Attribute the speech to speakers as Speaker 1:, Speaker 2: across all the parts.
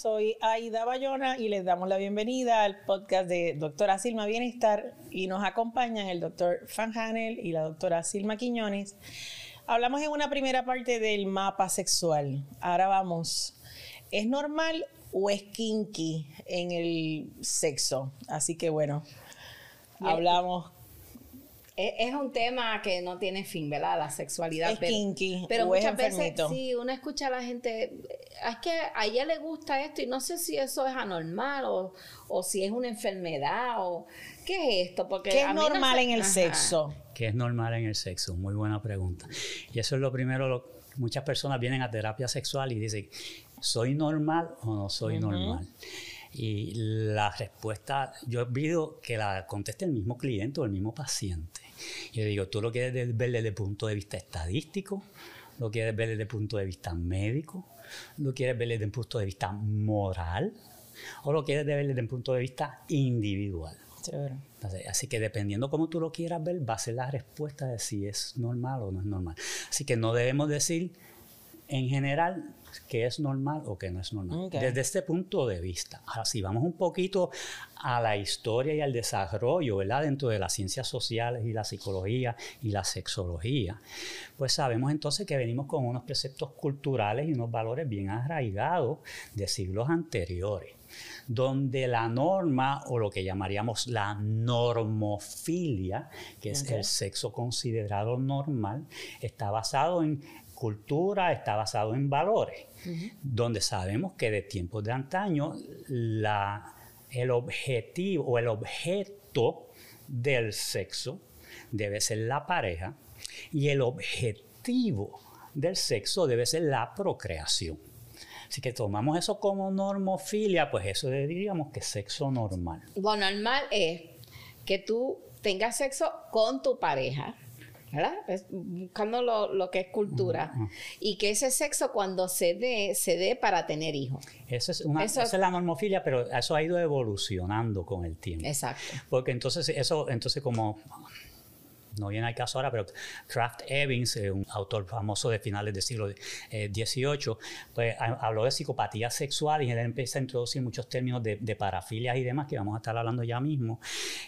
Speaker 1: soy Aida Bayona y les damos la bienvenida al podcast de doctora Silma Bienestar y nos acompañan el doctor Fan Hanel y la doctora Silma Quiñones. Hablamos en una primera parte del mapa sexual. Ahora vamos. ¿Es normal o es kinky en el sexo? Así que bueno, hablamos
Speaker 2: es, un tema que no tiene fin, ¿verdad? La sexualidad.
Speaker 1: Es kinky.
Speaker 2: Pero muchas veces, sí, uno escucha a la gente, es que a ella le gusta esto y no sé si eso es anormal o, si es una enfermedad o qué es esto. Porque
Speaker 1: ¿Qué es normal en el sexo?
Speaker 3: ¿Qué es normal en el sexo? Muy buena pregunta. Y eso es lo primero, muchas personas vienen a terapia sexual y dicen, ¿soy normal o no soy normal? Y la respuesta, yo visto que la conteste el mismo cliente o el mismo paciente. Yo digo, ¿tú lo quieres ver desde el punto de vista estadístico? ¿Lo quieres ver desde el punto de vista médico? ¿Lo quieres ver desde el punto de vista moral? ¿O lo quieres ver desde el punto de vista individual? así que dependiendo cómo tú lo quieras ver, va a ser la respuesta de si es normal o no es normal. Así que no debemos decir en general qué es normal o qué no es normal. Desde este punto de vista. Ahora, si vamos un poquito a la historia y al desarrollo, ¿verdad? Dentro de las ciencias sociales y la psicología y la sexología, pues sabemos entonces que venimos con unos preceptos culturales y unos valores bien arraigados de siglos anteriores donde la norma o lo que llamaríamos la normofilia, que es el sexo considerado normal, está basado en cultura está basado en valores, donde sabemos que de tiempos de antaño la, el objetivo o el objeto del sexo debe ser la pareja y el objetivo del sexo debe ser la procreación. Así que tomamos eso como normofilia, pues eso diríamos que es sexo normal.
Speaker 2: Lo normal es que tú tengas sexo con tu pareja ¿verdad? buscando lo, que es cultura. Y que ese sexo cuando se dé, se dé para tener hijos.
Speaker 3: Eso es una, esa es la normofilia, pero eso ha ido evolucionando con el tiempo.
Speaker 2: Exacto.
Speaker 3: Porque entonces, eso, entonces como no viene al caso ahora, pero Kraft Evans, eh, un autor famoso de finales del siglo XVIII, pues habló de psicopatía sexual y él empieza a introducir muchos términos de, de parafilias y demás que vamos a estar hablando ya mismo.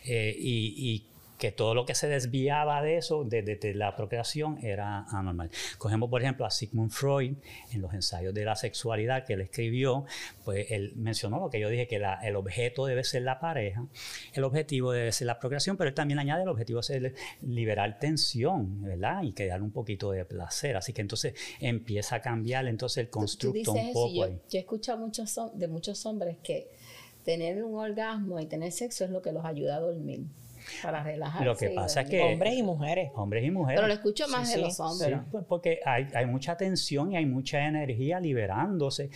Speaker 3: Eh, y que todo lo que se desviaba de eso, de, la procreación, era anormal. Cogemos, por ejemplo, a Sigmund Freud, en los ensayos de la sexualidad que él escribió, pues él mencionó lo que yo dije, que el objeto debe ser la pareja, el objetivo debe ser la procreación, pero él también añade el objetivo es liberar tensión, ¿verdad? Y crear un poquito de placer. Así que entonces empieza a cambiar entonces el constructo un poco.
Speaker 2: Yo, yo, he escuchado muchos, de muchos hombres que tener un orgasmo y tener sexo es lo que los ayuda a dormir. Para relajarse.
Speaker 3: Lo que pasa es que...
Speaker 1: Hombres y mujeres.
Speaker 3: Hombres y mujeres.
Speaker 2: Pero lo escucho más de los hombres.
Speaker 3: Sí, pues porque hay, hay, mucha tensión y hay mucha energía liberándose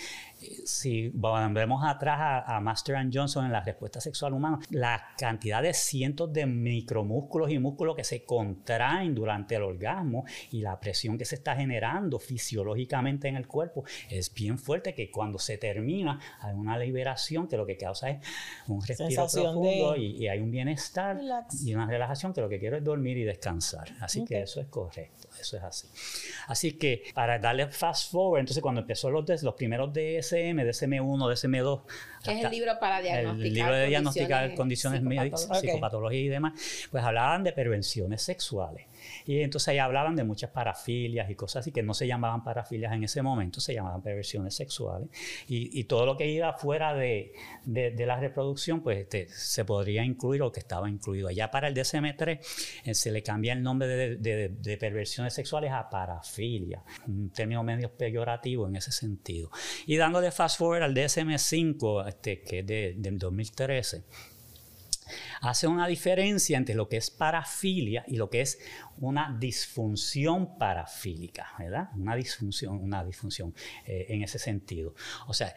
Speaker 3: si volvemos atrás a, Master and Johnson en la respuesta sexual humana, la cantidad de cientos de micromúsculos y músculos que se contraen durante el orgasmo y la presión que se está generando fisiológicamente en el cuerpo es bien fuerte que cuando se termina hay una liberación que lo que causa es un respiro profundo y, hay un bienestar y una relajación que lo que quiero es dormir y descansar. Así que eso es correcto, eso es así. Así que para darle fast forward, entonces cuando empezó los, los primeros DSM, DSM1, DSM2.
Speaker 2: Que es el libro para diagnosticar.
Speaker 3: El libro de diagnosticar condiciones, médicas, psicopatología y demás, pues hablaban de prevenciones sexuales. Y entonces ahí hablaban de muchas parafilias y cosas así que no se llamaban parafilias en ese momento, se llamaban perversiones sexuales. Y, todo lo que iba fuera de, de, la reproducción, pues este, se podría incluir o que estaba incluido. Allá para el DSM-3 eh, se le cambia el nombre de, de, perversiones sexuales a parafilia, un término medio peyorativo en ese sentido. Y dándole fast forward al DSM-5, este, que es del 2013 hace una diferencia entre lo que es parafilia y lo que es una disfunción parafílica, ¿verdad? Una disfunción, una disfunción eh, en ese sentido. O sea,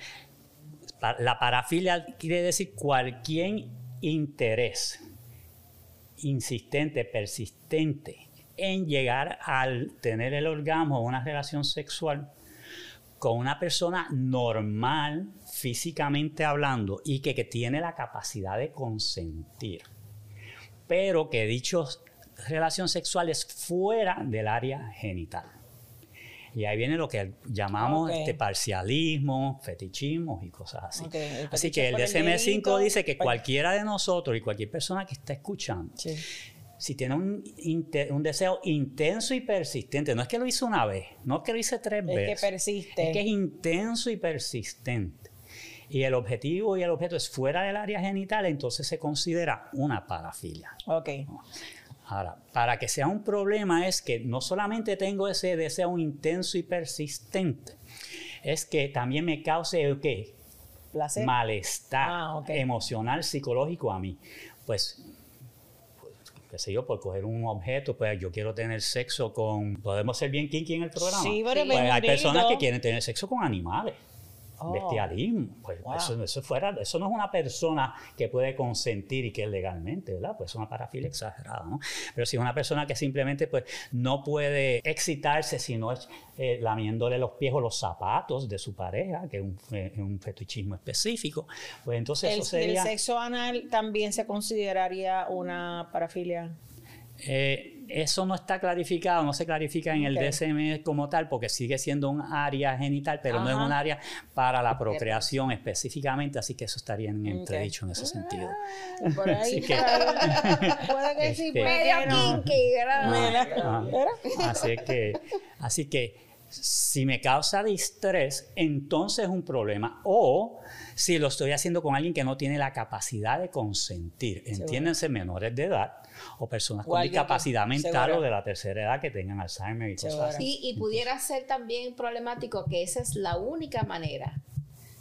Speaker 3: la parafilia quiere decir cualquier interés insistente, persistente en llegar al tener el orgasmo o una relación sexual con una persona normal, físicamente hablando, y que, tiene la capacidad de consentir, pero que dichos relaciones sexuales fuera del área genital. Y ahí viene lo que llamamos este parcialismo, fetichismo y cosas así. Así que el
Speaker 1: por el
Speaker 3: DSM-5
Speaker 1: dedito,
Speaker 3: dice que cualquiera de nosotros y cualquier persona que está escuchando,
Speaker 1: Sí.
Speaker 3: si tiene un, deseo intenso y persistente, no es que lo hice una vez, no es que lo hice tres
Speaker 1: Es que
Speaker 3: veces,
Speaker 1: persiste.
Speaker 3: es que es intenso y persistente. Y el objetivo y el objeto es fuera del área genital, entonces se considera una parafilia.
Speaker 1: Ok.
Speaker 3: Ahora, para que sea un problema es que no solamente tengo ese deseo intenso y persistente, es que también me cause ¿qué?
Speaker 1: Placer.
Speaker 3: malestar
Speaker 1: Ah, ok.
Speaker 3: emocional, psicológico a mí. Pues, qué sé yo, por coger un objeto, pues yo quiero tener sexo con... ¿Podemos ser bien kinky en el programa?
Speaker 1: Sí, pero
Speaker 3: Pues hay personas que quieren tener sexo con animales.
Speaker 1: Oh.
Speaker 3: Bestialismo. Pues
Speaker 1: Wow.
Speaker 3: eso, eso fuera, eso no es una persona que puede consentir y que es legalmente, ¿verdad? Pues es una parafilia exagerada, ¿no? Pero si es una persona que simplemente pues, no puede excitarse si no es eh, lamiéndole los pies o los zapatos de su pareja, que es un, fe- un fetichismo específico, pues entonces
Speaker 1: El,
Speaker 3: eso
Speaker 1: el
Speaker 3: sería...
Speaker 1: sexo anal también se consideraría una parafilia.
Speaker 3: Eh, eso no está clarificado, no se clarifica en el. DSM como tal, porque sigue siendo un área genital, pero no es un área para la procreación específicamente, así que eso estaría en entredicho en ese sentido.
Speaker 1: Ah, Por ahí,
Speaker 3: Así que-.
Speaker 1: Puede que sí,
Speaker 3: Este-
Speaker 2: Medio kinky,
Speaker 1: mira.
Speaker 3: Así que, así que si me causa distrés, entonces es un problema. O si lo estoy haciendo con alguien que no tiene la capacidad de consentir, entiéndense menores de edad o personas
Speaker 1: O
Speaker 3: con
Speaker 1: que-
Speaker 3: discapacidad mental
Speaker 1: seguro.
Speaker 3: o de la tercera edad que tengan Alzheimer y cosas
Speaker 1: Seguro.
Speaker 3: así.
Speaker 2: Y, y pudiera ser también problemático que esa es la única manera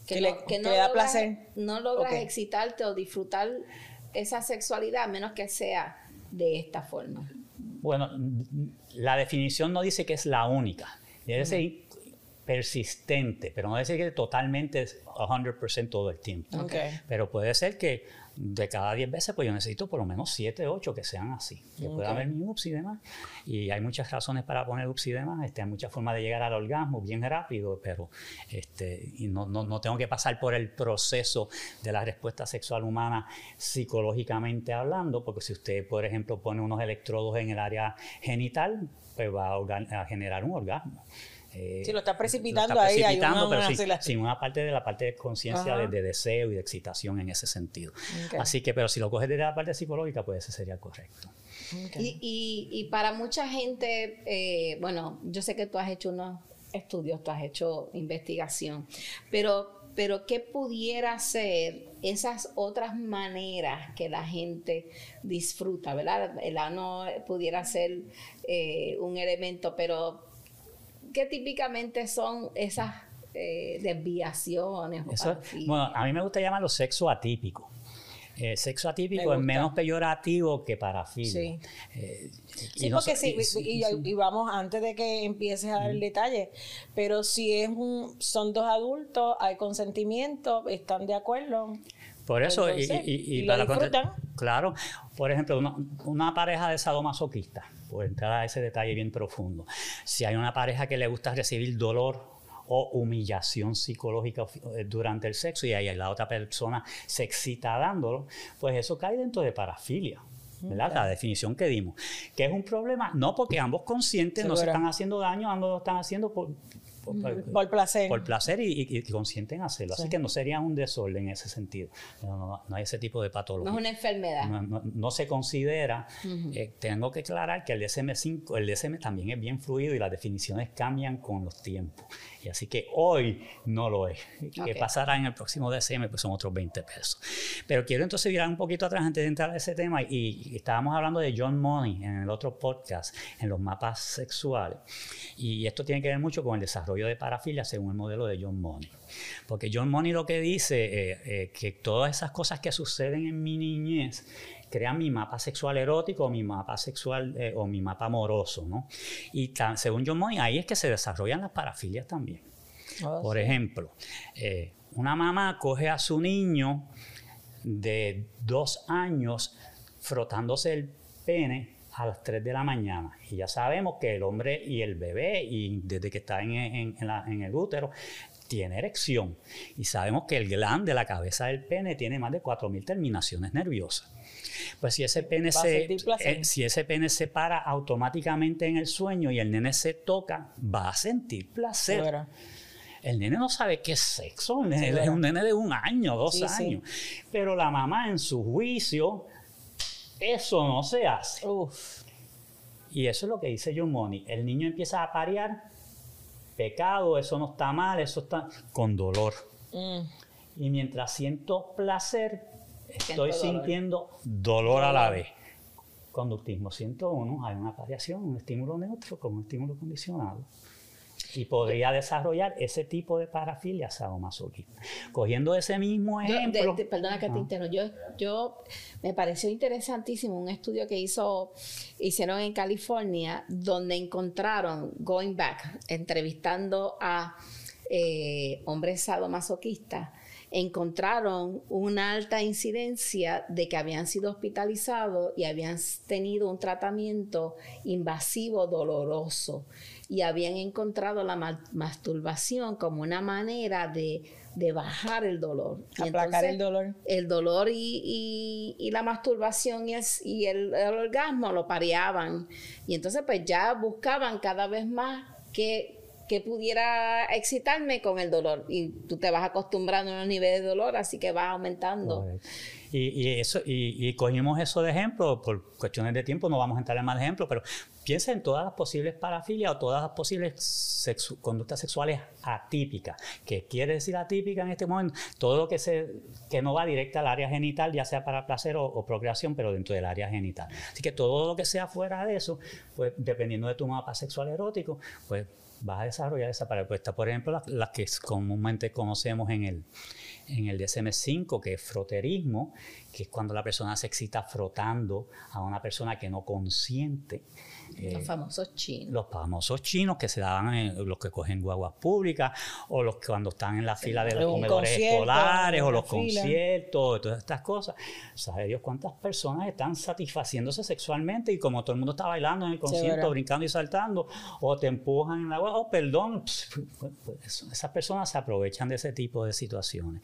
Speaker 2: que,
Speaker 1: Que
Speaker 2: no,
Speaker 1: le-
Speaker 2: que
Speaker 1: que
Speaker 2: no
Speaker 1: le da
Speaker 2: logras,
Speaker 1: placer.
Speaker 2: no logras
Speaker 1: Ok.
Speaker 2: excitarte o disfrutar esa sexualidad a menos que sea de esta forma.
Speaker 3: Bueno, la definición no dice que es la única. Debe ser persistente, pero no debe ser que totalmente es 100% todo el tiempo.
Speaker 1: Ok.
Speaker 3: Pero puede ser que de cada 10 veces, pues yo necesito por lo menos 7, 8 que sean así. Que pueda
Speaker 1: Ok.
Speaker 3: haber mi ups y demás. Y hay muchas razones para poner ups y demás. Este, hay muchas formas de llegar al orgasmo bien rápido, pero este, y no, no, no tengo que pasar por el proceso de la respuesta sexual humana psicológicamente hablando, porque si usted, por ejemplo, pone unos electrodos en el área genital, pues va a generar un orgasmo. Eh,
Speaker 1: Si lo está precipitando
Speaker 3: lo está
Speaker 1: ahí, hay
Speaker 3: precipitando,
Speaker 1: una-
Speaker 3: pero
Speaker 1: una
Speaker 3: sí, sin una parte de la parte de conciencia de, de deseo y de excitación en ese sentido. Así que, pero si lo coges desde la parte psicológica, pues ese sería correcto.
Speaker 2: Y- y para mucha gente, eh, bueno, yo sé que tú has hecho unos estudios, tú has hecho investigación, pero, pero ¿qué pudiera ser esas otras maneras que la gente disfruta, verdad? El ano pudiera ser eh, un elemento, pero ¿qué típicamente son esas eh, desviaciones?
Speaker 3: Eso, bueno, a mí me gusta llamarlo sexo atípico. Eh, sexo atípico es menos peyorativo que parafilia.
Speaker 1: Sí.
Speaker 3: Eh, y
Speaker 1: Sí,
Speaker 3: no
Speaker 1: porque
Speaker 3: so-
Speaker 1: sí,
Speaker 3: y-
Speaker 1: y, y- y vamos, antes de que empieces a dar el detalle, pero si es un, son dos adultos, hay consentimiento, están de acuerdo.
Speaker 3: Por eso, y-
Speaker 1: Entonces,
Speaker 3: y, y
Speaker 1: y
Speaker 3: para
Speaker 1: disfrutan.
Speaker 3: Claro, por ejemplo, una, una pareja de sadomasoquistas, por entrar a ese detalle bien profundo, si hay una pareja que le gusta recibir dolor o humillación psicológica eh, durante el sexo y ahí la otra persona se excita dándolo, pues eso cae dentro de parafilia. ¿verdad? La definición que dimos. Que es un problema, no porque ambos conscientes no se están haciendo daño, ambos lo están haciendo por, por- por-
Speaker 1: Por placer.
Speaker 3: por placer y, y- hacerlo.
Speaker 1: Sí.
Speaker 3: Así que no sería un desorden en ese sentido. No, no- no hay ese tipo de
Speaker 2: no
Speaker 3: patología.
Speaker 2: es una enfermedad.
Speaker 3: No, no- no se considera. eh, tengo que aclarar que el DSM-5, el DSM también es bien fluido y las definiciones cambian con los tiempos. Y así que hoy no lo es. ¿Qué pasará en el próximo DSM? Pues son otros 20 pesos. Pero quiero entonces virar un poquito atrás antes de entrar a ese tema. Y, y estábamos hablando de John Money en el otro podcast, en los mapas sexuales. Y esto tiene que ver mucho con el desarrollo de parafilia según el modelo de John Money. Porque John Money lo que dice eh, eh, que todas esas cosas que suceden en mi niñez crean mi mapa sexual erótico o mi mapa sexual eh, o mi mapa amoroso, ¿no? Y tan- según John Money, ahí es que se desarrollan las parafilias también.
Speaker 1: Oh,
Speaker 3: Por
Speaker 1: sí.
Speaker 3: ejemplo, una mamá coge a su niño de dos años frotándose el pene a las 3 de la mañana. Y ya sabemos que el hombre y el bebé, y desde que está en, en- en la- en el útero, tiene erección. Y sabemos que el glande de la cabeza del pene tiene más de 4.000 terminaciones nerviosas. Pues si ese pene se, eh, si ese pene se para automáticamente en el sueño y el nene se toca, va a sentir placer. El nene no sabe qué es sexo, el nene es un nene de un año, dos
Speaker 1: Sí, sí.
Speaker 3: años. Pero la mamá en su juicio, eso no se hace.
Speaker 1: Uf.
Speaker 3: Y eso es lo que dice John Money. El niño empieza a parear, pecado, eso no está mal, eso está con dolor.
Speaker 1: Mm.
Speaker 3: Y mientras siento placer,
Speaker 2: Siento
Speaker 3: estoy
Speaker 2: dolor.
Speaker 3: sintiendo dolor a la vez. Conductismo 101, hay una variación, un estímulo neutro con un estímulo condicionado. Y podría desarrollar ese tipo de parafilia sadomasoquista. Cogiendo ese mismo
Speaker 2: Yo, de-
Speaker 3: ejemplo.
Speaker 2: de- perdona que te interrumpa. Yo, yo me pareció interesantísimo un estudio que hizo, hicieron en California, donde encontraron, going back, entrevistando a eh, hombres sadomasoquistas, encontraron una alta incidencia de que habían sido hospitalizados y habían tenido un tratamiento invasivo doloroso y habían encontrado la ma- masturbación como una manera de, de bajar el dolor. Y
Speaker 1: Aplacar
Speaker 2: entonces,
Speaker 1: el dolor.
Speaker 2: el dolor y, y- y la masturbación y, el, y el- el orgasmo lo pareaban. Y entonces pues ya buscaban cada vez más que, que pudiera excitarme con el dolor. Y tú te vas acostumbrando a un nivel de dolor, así que vas aumentando.
Speaker 3: Y, y eso, y, y cogimos eso de ejemplo, por cuestiones de tiempo no vamos a entrar en más ejemplos, pero piensa en todas las posibles parafilias o todas las posibles conductas sexuales atípicas. ¿Qué quiere decir atípica en este momento? Todo lo que, se, que no va directa al área genital, ya sea para placer o procreación, pero dentro del área genital. Así que todo lo que sea fuera de eso, pues dependiendo de tu mapa sexual erótico, pues vas a desarrollar esa respuesta. Por ejemplo, las, las que comúnmente conocemos en el, en el DSM-5, que es froterismo, que es cuando la persona se excita frotando a una persona que no consiente. Eh,
Speaker 2: Los famosos chinos.
Speaker 3: los famosos chinos que se daban en los que cogen guaguas públicas o los que cuando están en la fila de los comedores escolares o los
Speaker 1: fila.
Speaker 3: conciertos, todas estas cosas. ¿Sabe Dios cuántas personas están satisfaciéndose sexualmente y como todo el mundo está bailando en el concierto, brincando y saltando, o te empujan en la guagua, oh, perdón, esas personas se aprovechan de ese tipo de situaciones.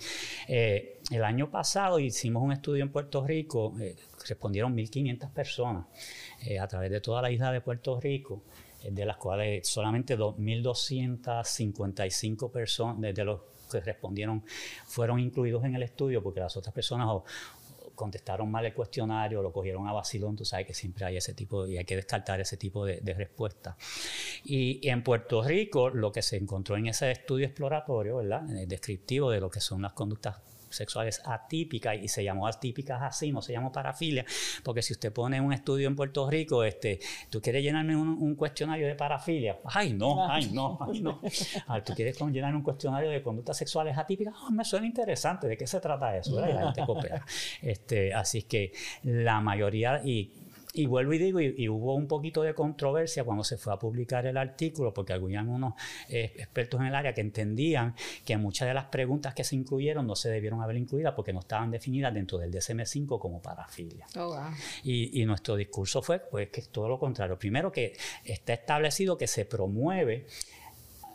Speaker 3: Eh, el año pasado hicimos un estudio en Puerto Rico, eh, respondieron 1.500 personas eh, a través de toda la isla de Puerto Rico, eh, de las cuales solamente 2.255 personas, de, los que respondieron, fueron incluidos en el estudio, porque las otras personas contestaron mal el cuestionario, lo cogieron a vacilón, tú sabes que siempre hay ese tipo, y hay que descartar ese tipo de, de respuestas. Y, y en Puerto Rico, lo que se encontró en ese estudio exploratorio, ¿verdad? Eh, descriptivo de lo que son las conductas sexuales atípicas y se llamó atípicas así, no se llamó parafilia, porque si usted pone un estudio en Puerto Rico, este, tú quieres llenarme un, un cuestionario de parafilia, ay no, ay no, ay no. Ah, tú quieres con- llenar un cuestionario de conductas sexuales atípicas, Ah, me suena interesante, ¿de qué se trata eso? la gente coopera. Este, así es que la mayoría, y y vuelvo y digo, y, y hubo un poquito de controversia cuando se fue a publicar el artículo, porque habían unos eh, expertos en el área que entendían que muchas de las preguntas que se incluyeron no se debieron haber incluidas porque no estaban definidas dentro del DSM-5 como parafilia.
Speaker 2: Oh, wow.
Speaker 3: Y, y nuestro discurso fue pues que es todo lo contrario. Primero que está establecido que se promueve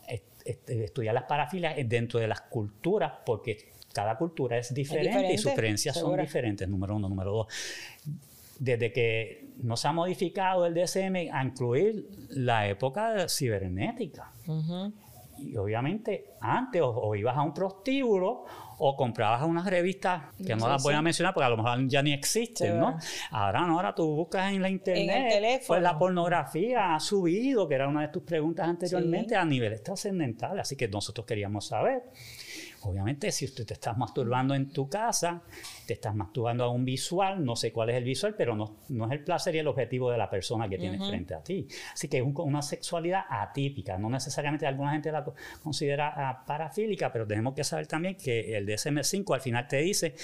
Speaker 3: est- est- estudiar las parafilias dentro de las culturas porque cada cultura es diferente, y sus creencias son diferentes, número uno. Número dos, desde que no se ha modificado el DSM a incluir la época cibernética. Y obviamente antes o, o ibas a un prostíbulo o comprabas unas revistas que no
Speaker 2: Sí,
Speaker 3: las voy a mencionar porque a lo mejor ya ni existen, ¿no? Ahora no, ahora tú buscas en la internet.
Speaker 1: teléfono.
Speaker 3: Pues la pornografía ha subido, que era una de tus preguntas anteriormente, a niveles trascendentales. Así que nosotros queríamos saber. Obviamente, si usted te estás masturbando en tu casa, te estás masturbando a un visual, no sé cuál es el visual, pero no, no es el placer y el objetivo de la persona que tienes frente a ti. Así que es un- una sexualidad atípica. No necesariamente alguna gente la co- considera ah, parafílica, pero tenemos que saber también que el DSM-5 al final te dice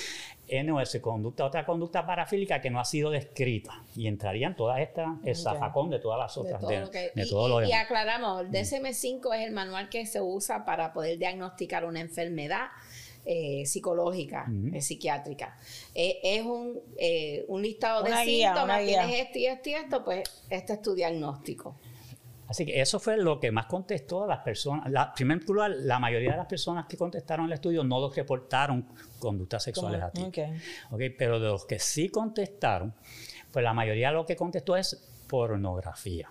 Speaker 3: NOS, conducta, otra conducta parafílica que no ha sido descrita. Y entrarían todas estas, el zafacón de todas las
Speaker 2: De
Speaker 3: otras,
Speaker 2: todo
Speaker 3: de,
Speaker 2: lo que-
Speaker 3: de
Speaker 2: y,
Speaker 3: todo lo
Speaker 2: aclaramos, el DSM-5 es el manual que se usa para poder diagnosticar una enfermedad eh, psicológica, eh, psiquiátrica. Eh, es un, eh, un listado
Speaker 1: Una
Speaker 2: de
Speaker 1: guía,
Speaker 2: síntomas, tienes esto y esto y esto, pues este es tu diagnóstico.
Speaker 3: Así que eso fue lo que más contestó a las personas. La, primer lugar, la mayoría de las personas que contestaron el estudio no los reportaron conductas sexuales a ti.
Speaker 1: Okay.
Speaker 3: Okay, pero de los que sí contestaron, pues la mayoría lo que contestó es pornografía.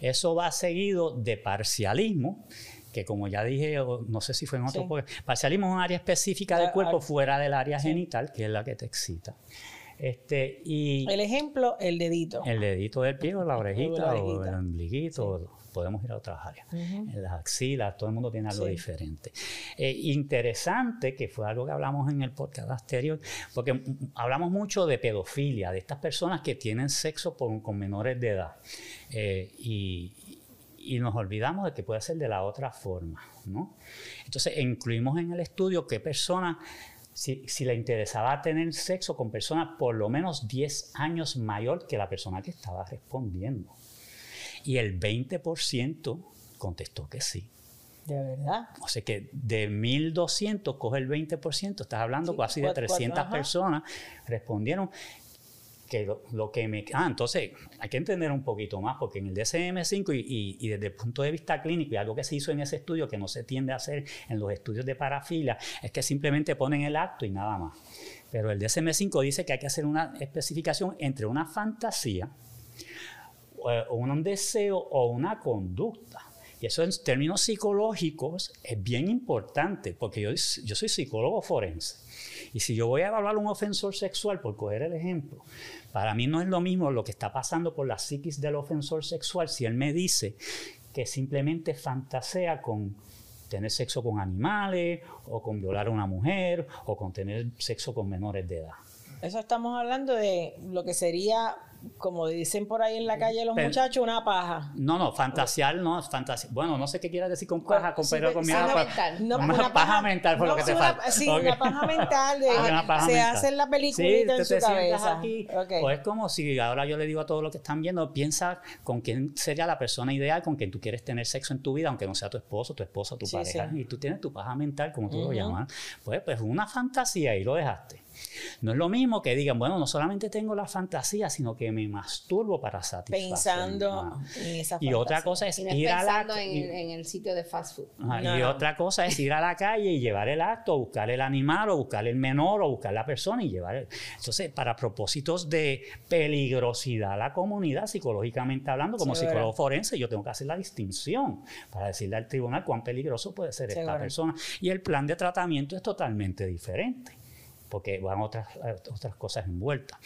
Speaker 3: Eso va seguido de parcialismo, que como ya dije, no sé si fue en otro,
Speaker 1: Sí.
Speaker 3: parcialismo es un área específica del
Speaker 1: Ah,
Speaker 3: cuerpo
Speaker 1: ah,
Speaker 3: fuera del área
Speaker 1: sí.
Speaker 3: genital, que es la que te excita. Este, y
Speaker 1: El ejemplo, el dedito.
Speaker 3: el dedito del pie o la orejita, o
Speaker 1: orejita.
Speaker 3: el ombliguito, podemos ir a otras áreas. En las axilas, todo el mundo tiene algo
Speaker 1: Sí.
Speaker 3: diferente. Eh, interesante, que fue algo que hablamos en el podcast anterior, porque hablamos mucho de pedofilia, de estas personas que tienen sexo por- con menores de edad. Eh, y, y nos olvidamos de que puede ser de la otra forma, ¿no? Entonces, incluimos en el estudio qué personas, si, si le interesaba tener sexo con personas por lo menos 10 años mayor que la persona que estaba respondiendo. Y el 20% contestó que sí.
Speaker 1: De verdad.
Speaker 3: O sea que de 1.200 coge el 20%, estás hablando
Speaker 1: Sí,
Speaker 3: casi de
Speaker 1: cuatro-
Speaker 3: 300
Speaker 1: cuatro, ajá.
Speaker 3: personas respondieron que lo, que me... Ah, entonces hay que entender un poquito más, porque en el DSM-5 y, y- desde el punto de vista clínico, y algo que se hizo en ese estudio que no se tiende a hacer en los estudios de parafilia, es que simplemente ponen el acto y nada más. Pero el DSM-5 dice que hay que hacer una especificación entre una fantasía, o un deseo o una conducta. Y eso en términos psicológicos es bien importante, porque yo, yo soy psicólogo forense. Y si yo voy a evaluar un ofensor sexual, por coger el ejemplo, para mí no es lo mismo lo que está pasando por la psiquis del ofensor sexual si él me dice que simplemente fantasea con tener sexo con animales, o con violar a una mujer, o con tener sexo con menores de edad.
Speaker 1: Eso estamos hablando de lo que sería, como dicen por ahí en la calle los
Speaker 3: Pero-
Speaker 1: muchachos, una paja.
Speaker 3: No, no, fantasear no es fantasía. Bueno, no sé qué quieras decir con paja, con pero con pa-
Speaker 2: mental.
Speaker 1: No,
Speaker 3: una paja mental fue lo
Speaker 1: no,
Speaker 3: que
Speaker 1: sí,
Speaker 3: te
Speaker 1: una-
Speaker 3: falta.
Speaker 1: Sí, una paja mental de
Speaker 3: Ah, una paja
Speaker 1: se
Speaker 3: mental.
Speaker 1: hace la
Speaker 3: Sí, tú
Speaker 1: en su cabeza.
Speaker 3: aquí. O es como si ahora yo le digo a todos los que están viendo, piensa con quién sería la persona ideal con quien tú quieres tener sexo en tu vida, aunque no sea tu esposo, tu esposa, tu
Speaker 1: Sí,
Speaker 3: pareja.
Speaker 1: sí.
Speaker 3: Y tú tienes tu paja mental, como tú lo llamas. Pues, pues una fantasía y lo dejaste. No es lo mismo que digan, bueno, no solamente tengo la fantasía, sino que me masturbo para satisfacer.
Speaker 1: Pensando en esa
Speaker 3: Y otra
Speaker 1: fantasía.
Speaker 3: cosa es
Speaker 2: Y no es
Speaker 3: ir a la
Speaker 2: pensando en,
Speaker 3: y-
Speaker 2: en el sitio de fast food.
Speaker 3: Ajá,
Speaker 1: No,
Speaker 3: y
Speaker 1: no.
Speaker 3: otra cosa es ir a la calle y llevar el acto, buscar el animal, o buscar el menor, o buscar la persona y llevar el... Entonces, para propósitos de peligrosidad a la comunidad, psicológicamente hablando, como psicólogo forense, yo tengo que hacer la distinción para decirle al tribunal cuán peligroso puede ser esta persona. Y el plan de tratamiento es totalmente diferente porque van otras, eh, otras cosas envueltas.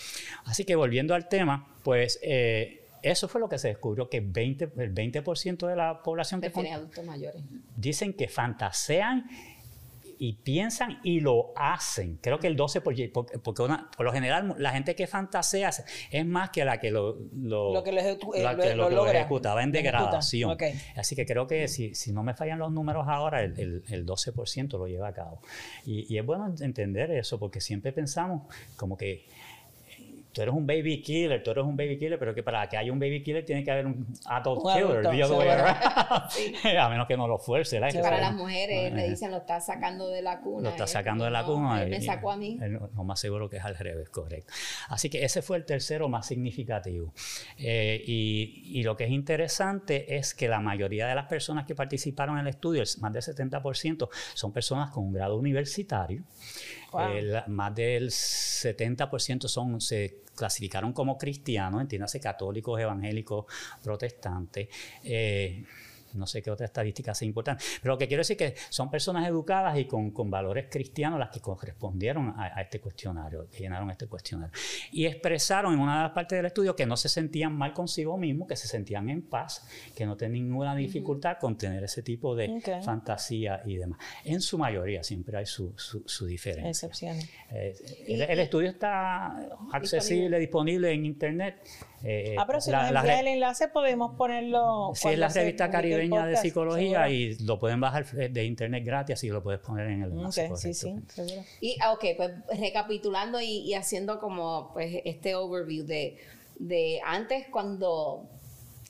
Speaker 3: Así que volviendo al tema, pues eh, eso fue lo que se descubrió, que 20, el 20% de la población que
Speaker 2: adultos mayores.
Speaker 3: dicen que fantasean y piensan y lo hacen. Creo que el 12%, porque, porque- porque una- por lo general la gente que fantasea es más que la que lo, lo,
Speaker 1: Lo que lo ejecu- eh,
Speaker 3: la
Speaker 1: lo-
Speaker 3: que
Speaker 1: lo
Speaker 3: lo
Speaker 1: logra.
Speaker 3: ejecutaba en degradación. Así que creo que si, si no me fallan los números ahora, el, el, el 12% lo lleva a cabo. Y, y es bueno entender eso, porque siempre pensamos como que tú eres un baby killer, tú eres un baby killer, pero que para que haya un baby killer tiene que haber un adult
Speaker 1: Un
Speaker 3: killer,
Speaker 1: adulto,
Speaker 3: the other way around. a menos que no lo fuerce. Que
Speaker 1: Seguro.
Speaker 2: Para las mujeres le dicen lo está sacando de la cuna.
Speaker 3: lo está sacando de la
Speaker 2: No,
Speaker 3: cuna.
Speaker 2: él me sacó a mí.
Speaker 3: no- lo más seguro que es al revés, correcto. Así que ese fue el tercero más significativo. Eh, y, y lo que es interesante es que la mayoría de las personas que participaron en el estudio, más del 70%, son personas con un grado universitario. Eh, más del 70% son, se clasificaron como cristianos, entiéndase católicos, evangélicos, protestantes. Eh, no sé qué otra estadística sea importante. Pero lo que quiero decir es que son personas educadas y con, con valores cristianos las que correspondieron a, a este cuestionario, que llenaron este cuestionario. Y expresaron en una de las partes del estudio que no se sentían mal consigo mismos, que se sentían en paz, que no tenían ninguna dificultad con tener ese tipo de fantasía y demás. En su mayoría siempre hay su, su, su diferencia.
Speaker 1: Excepciones.
Speaker 3: Eh, el, el estudio está accesible, disponible en internet. Eh,
Speaker 1: Ah, pero si
Speaker 3: la-
Speaker 1: nos envía el enlace podemos ponerlo.
Speaker 3: Sí, es la revista caribeña de
Speaker 1: podcast,
Speaker 3: psicología
Speaker 1: seguro.
Speaker 3: y lo pueden bajar eh, de internet gratis, así lo puedes poner en el enlace.
Speaker 1: Ok, sí, sí, seguro.
Speaker 2: Y, ah, ok, pues recapitulando y, y haciendo como pues este overview de, de antes cuando,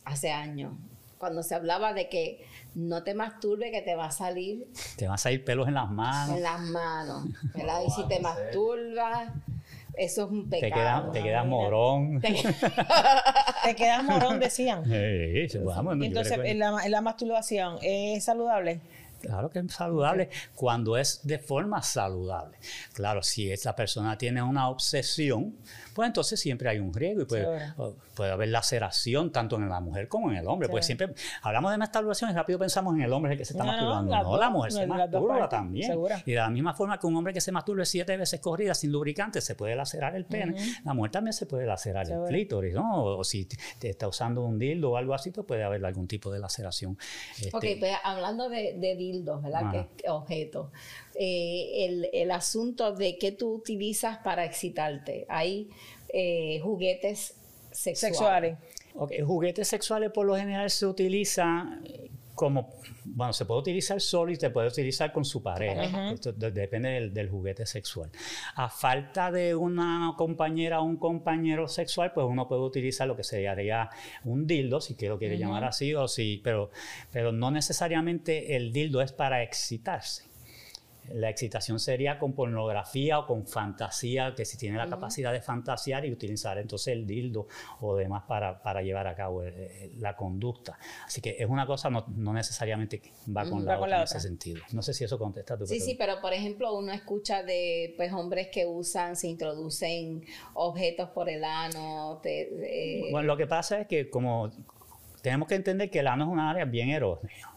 Speaker 2: hace años, cuando se hablaba de que no te masturbe que te va a salir
Speaker 3: Te van a salir pelos en las manos.
Speaker 2: en las manos, ¿verdad? Y si te masturbas, eso es un
Speaker 3: Te
Speaker 2: pecado.
Speaker 3: quedas te quedas morón.
Speaker 1: Te quedas morón, decían.
Speaker 3: Sí, sí, vamos,
Speaker 1: Y
Speaker 3: yo
Speaker 1: entonces, en la, en la masturbación, ¿es saludable?
Speaker 3: Claro que es saludable cuando es de forma saludable. Claro, si esa persona tiene una obsesión, pues entonces siempre hay un riesgo y puede,
Speaker 1: Seguro.
Speaker 3: o- puede haber laceración tanto en la mujer como en el hombre. Pues siempre hablamos de masturbación y rápido pensamos en el hombre que se está
Speaker 1: No,
Speaker 3: masturbando. No, la mujer se masturba
Speaker 1: partes,
Speaker 3: también. Y de la misma forma que un hombre que se masturbe siete veces corrida sin lubricante se puede lacerar el pene, la mujer también se puede lacerar el clítoris, ¿no? O, o si te está usando un dildo o algo así, pues puede haber algún tipo de laceración.
Speaker 2: Ok,
Speaker 3: Este,
Speaker 2: pues hablando de, de dildos, ¿verdad? Que es objeto. Eh, el, el asunto de qué tú utilizas para excitarte. Hay eh, juguetes sexuales.
Speaker 3: Juguetes sexuales por lo general se utilizan eh, como, bueno, se puede utilizar solo y se puede utilizar con su pareja. Esto de- depende del, del juguete sexual. A falta de una compañera o un compañero sexual, pues uno puede utilizar lo que sería un dildo, si quiero quiere llamar así, o si, pero, pero no necesariamente el dildo es para excitarse. La excitación sería con pornografía o con fantasía, que si tiene la capacidad de fantasear y utilizar entonces el dildo o demás para, para llevar a cabo eh, la conducta. Así que es una cosa, no, no necesariamente va con, la, otra
Speaker 1: la
Speaker 3: en
Speaker 1: otra.
Speaker 3: ese sentido. No sé si eso contesta tu
Speaker 2: Sí, sí,
Speaker 3: pregunta.
Speaker 2: pero por ejemplo uno escucha de pues hombres que usan, se introducen objetos por el ano. te- eh,
Speaker 3: Bueno, lo que pasa es que como tenemos que entender que el ano es una área bien erógena.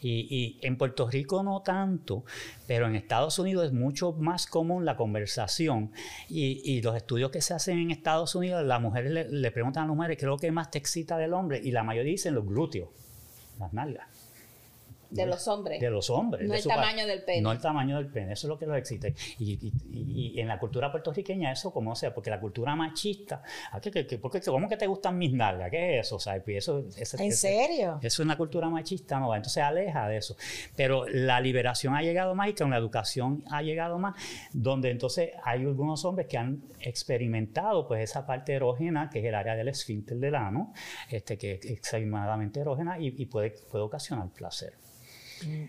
Speaker 3: Y, y en Puerto Rico no tanto, pero en Estados Unidos es mucho más común la conversación. Y, y los estudios que se hacen en Estados Unidos, las mujeres le, le preguntan a las mujeres qué es que más te excita del hombre, y la mayoría dicen los glúteos, las nalgas.
Speaker 2: De los hombres.
Speaker 3: De los hombres.
Speaker 2: No
Speaker 3: de
Speaker 2: el tamaño del pene.
Speaker 3: No el tamaño del pene, eso es lo que los excita. Y, y- y- y en la cultura puertorriqueña eso como sea, porque la cultura machista, ¿a qué- ¿cómo que te gustan mis nalgas? ¿Qué es eso? O sea, y eso, ese-
Speaker 1: ¿En
Speaker 3: ese-
Speaker 1: serio?
Speaker 3: eso es una cultura machista, no va, entonces aleja de eso. Pero la liberación ha llegado más y con la educación ha llegado más, donde entonces hay algunos hombres que han experimentado pues esa parte erógena, que es el área del esfínter del ano, este, que es extremadamente erógena y, y puede, puede ocasionar placer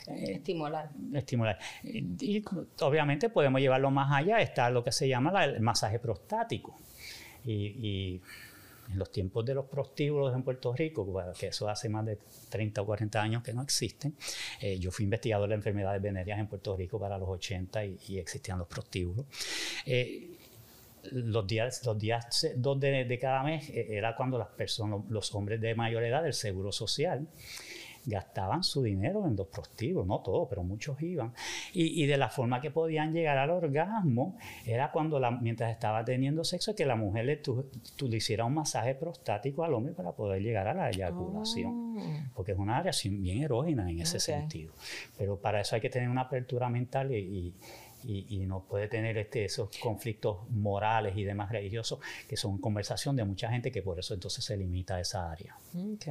Speaker 2: Estimular.
Speaker 3: estimular. Y, obviamente podemos llevarlo más allá, está lo que se llama la- el masaje prostático. Y, y en los tiempos de los prostíbulos en Puerto Rico, que eso hace más de 30 o 40 años que no existen, eh, yo fui investigador de enfermedades venéreas en Puerto Rico para los 80 y, y existían los prostíbulos. Eh, los días, los días eh, dos de, de cada mes eh, era cuando las personas, los hombres de mayor edad del seguro social, gastaban su dinero en los prostíbulos, no todos, pero muchos iban. Y, y de la forma que podían llegar al orgasmo era cuando, la, mientras estaba teniendo sexo, que la mujer le, tu- tu- le hiciera un masaje prostático al hombre para poder llegar a la eyaculación. Porque es una área bien erógena en ese sentido. Pero para eso hay que tener una apertura mental y, y- y- y no puede tener este, esos conflictos morales y demás religiosos, que son conversación de mucha gente que por eso entonces se limita a esa área.
Speaker 1: Ok.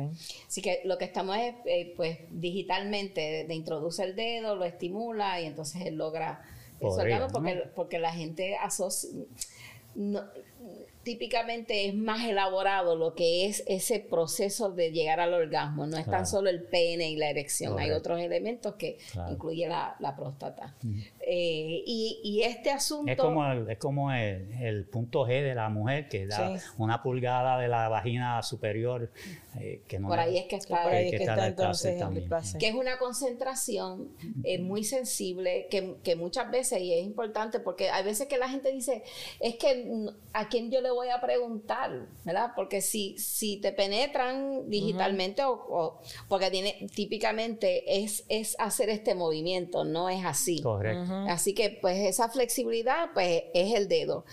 Speaker 2: Así que lo que estamos es, eh, pues, digitalmente, de introduce el dedo, lo estimula y entonces él logra eso,
Speaker 3: Podría,
Speaker 2: orgasmo, porque,
Speaker 3: ¿no?
Speaker 2: porque la gente asocia, no- típicamente es más elaborado lo que es ese proceso de llegar al orgasmo, no es tan solo el pene y la erección, hay otros elementos que
Speaker 3: Claro.
Speaker 2: incluye la, la próstata. Eh, y, y este asunto...
Speaker 3: Es como, el, es como el, el punto G de la mujer, que da
Speaker 1: Sí.
Speaker 3: una pulgada de la vagina superior. Eh, que no
Speaker 2: Por ahí es que está,
Speaker 1: Por ahí es
Speaker 3: que
Speaker 1: que
Speaker 3: está
Speaker 1: entonces el
Speaker 3: también.
Speaker 1: placer.
Speaker 2: que es una concentración eh, muy sensible que, que muchas veces, y es importante porque hay veces que la gente dice, es que mm, a quién yo le voy a preguntar, ¿verdad? Porque si, si te penetran digitalmente o, o- porque tiene, típicamente es, es hacer este movimiento, no es así.
Speaker 3: Correcto.
Speaker 2: Así que pues esa flexibilidad pues es el dedo.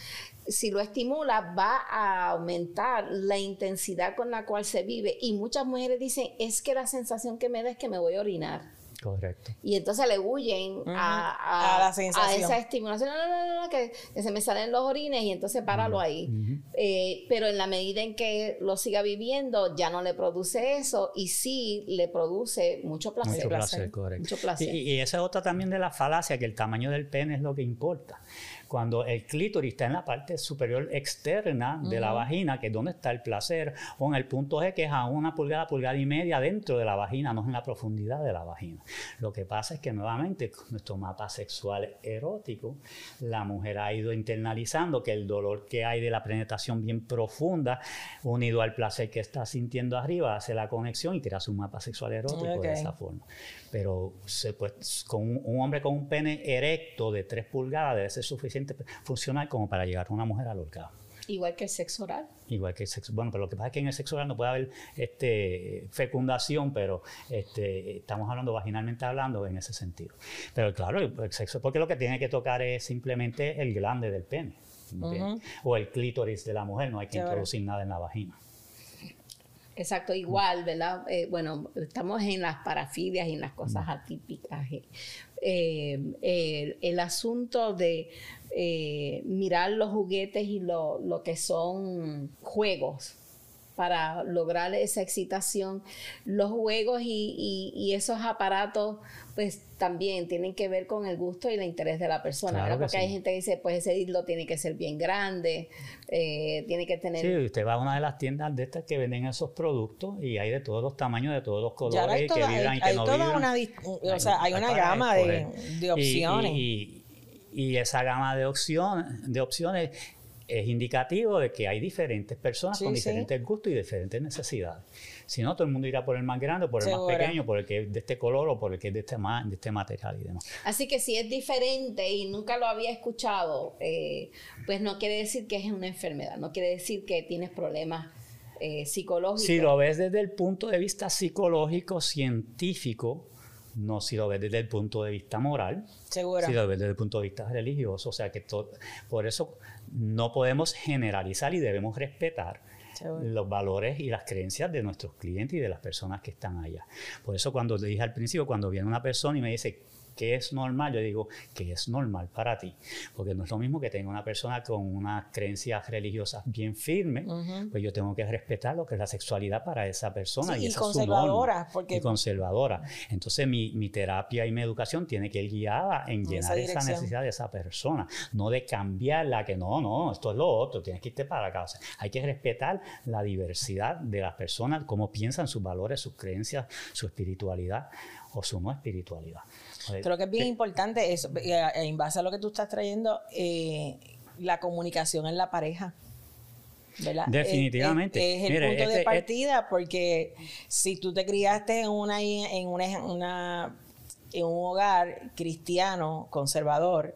Speaker 2: Si lo estimula va a aumentar la intensidad con la cual se vive y muchas mujeres dicen es que la sensación que me da es que me voy a orinar.
Speaker 3: Correcto.
Speaker 2: Y entonces le huyen a, a-
Speaker 1: A la
Speaker 2: a
Speaker 1: sensación.
Speaker 2: esa estimulación. No, no, no, no, no, que, que se me salen los orines y entonces páralo ahí. Eh, pero en la medida en que lo siga viviendo, ya no le produce eso y sí le produce mucho placer.
Speaker 3: Mucho placer,
Speaker 1: placer.
Speaker 3: correcto.
Speaker 2: Mucho placer.
Speaker 3: Y, y esa es otra también de la falacia, que el tamaño del pene es lo que importa. Cuando el clítoris está en la parte superior externa de la vagina, que es donde está el placer, o en el punto G, que es a una pulgada, pulgada y media dentro de la vagina, no es en la profundidad de la vagina. Lo que pasa es que nuevamente con nuestro mapa sexual erótico, la mujer ha ido internalizando que el dolor que hay de la penetración bien profunda, unido al placer que está sintiendo arriba, hace la conexión y crea su mapa sexual erótico de esa forma. Pero se, pues, con un, hombre con un pene erecto de 3 pulgadas debe ser suficiente funcional como para llegar a una mujer al orgasmo.
Speaker 2: Igual que el sexo oral.
Speaker 3: Igual que el sexo. Bueno, pero lo que pasa es que en el sexo oral no puede haber este, fecundación, pero este, estamos hablando vaginalmente hablando en ese sentido. Pero claro, el sexo, porque lo que tiene que tocar es simplemente el glande del pene. O el clítoris de la mujer, no hay que introducir nada en la vagina.
Speaker 2: Exacto, igual, ¿verdad? Eh, bueno, estamos en las parafilias y en las cosas atípicas. Eh, el, asunto de eh, mirar los juguetes y lo, lo que son juegos para lograr esa excitación. Los juegos y, esos aparatos, pues también tienen que ver con el gusto y el interés de la persona, Porque hay gente que dice, pues ese dildo tiene que ser bien grande, eh, tiene que tener...
Speaker 3: Sí, usted va a una de las tiendas de estas que venden esos productos y hay de todos los tamaños, de todos los colores, que vibran y que no
Speaker 1: Una, o sea, hay una gama de, opciones.
Speaker 3: Y, y, esa gama de opciones, de opciones es indicativo de que hay diferentes personas con diferentes gustos y diferentes necesidades. Si no, todo el mundo irá por el más grande, por el más pequeño, por el que es de este color o por el que es de este, de este material y demás.
Speaker 2: Así que si es diferente y nunca lo había escuchado, eh, pues no quiere decir que es una enfermedad, no quiere decir que tienes problemas eh, psicológicos.
Speaker 3: Si lo ves desde el punto de vista psicológico, científico, no si lo ves desde el punto de vista moral,
Speaker 1: Seguro.
Speaker 3: si lo ves desde el punto de vista religioso, o sea que todo, por eso no podemos generalizar y debemos respetar los valores y las creencias de nuestros clientes y de las personas que están allá. Por eso cuando le dije al principio, cuando viene una persona y me dice, ¿qué es normal? Yo digo, ¿qué es normal para ti? Porque no es lo mismo que tenga una persona con unas creencias religiosas bien firmes, pues yo tengo que respetar lo que es la sexualidad para esa persona. y, conservadora. Porque... Y conservadora. Entonces mi, mi, terapia y mi educación tiene que ir guiada en llenar esa, necesidad de esa persona, no de cambiarla, que no, no, esto es lo otro, tienes que irte para acá. hay que respetar la diversidad de las personas, cómo piensan sus valores, sus creencias, su espiritualidad o su no espiritualidad.
Speaker 1: Creo que es bien importante eso, en base a lo que tú estás trayendo, eh, la comunicación en la pareja. ¿verdad?
Speaker 3: Definitivamente.
Speaker 1: Es, el punto de este, partida porque si tú te criaste en una, en una, en un hogar cristiano conservador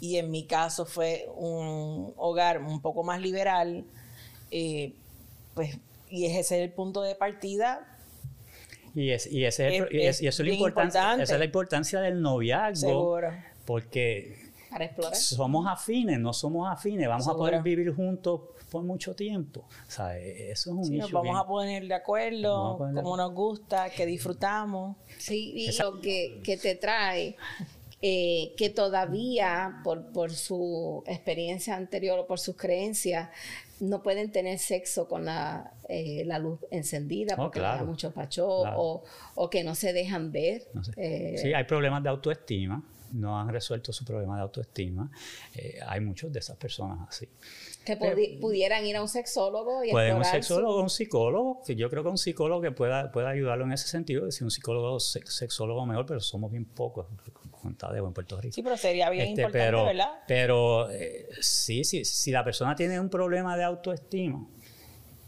Speaker 1: y en mi caso fue un hogar un poco más liberal, eh, pues y ese es el punto de partida,
Speaker 3: y, es, y, ese es, y, eso es la importancia, esa es la importancia del noviazgo.
Speaker 1: Seguro.
Speaker 3: Porque somos afines, no somos afines, vamos a poder vivir juntos por mucho tiempo. O sea, eso es un sí,
Speaker 1: nos vamos a poner de acuerdo, cómo nos gusta, que disfrutamos.
Speaker 2: Sí, y lo que, que te trae eh, que todavía por, por, su experiencia anterior o por sus creencias no pueden tener sexo con la, eh, la luz encendida oh, porque hay mucho pacho o, o, que no se dejan ver.
Speaker 3: Eh, sí, hay problemas de autoestima, no han resuelto su problema de autoestima. hay muchos de esas personas así.
Speaker 2: Que pudieran ir a un sexólogo y
Speaker 3: Pueden un sexólogo o un psicólogo, que yo creo que un psicólogo que pueda, pueda ayudarlo en ese sentido, decir un psicólogo sexólogo mejor, pero somos bien pocos en Puerto Rico.
Speaker 1: Sí, pero sería bien este, importante,
Speaker 3: pero,
Speaker 1: ¿verdad?
Speaker 3: Pero eh, sí, sí, si la persona tiene un problema de autoestima,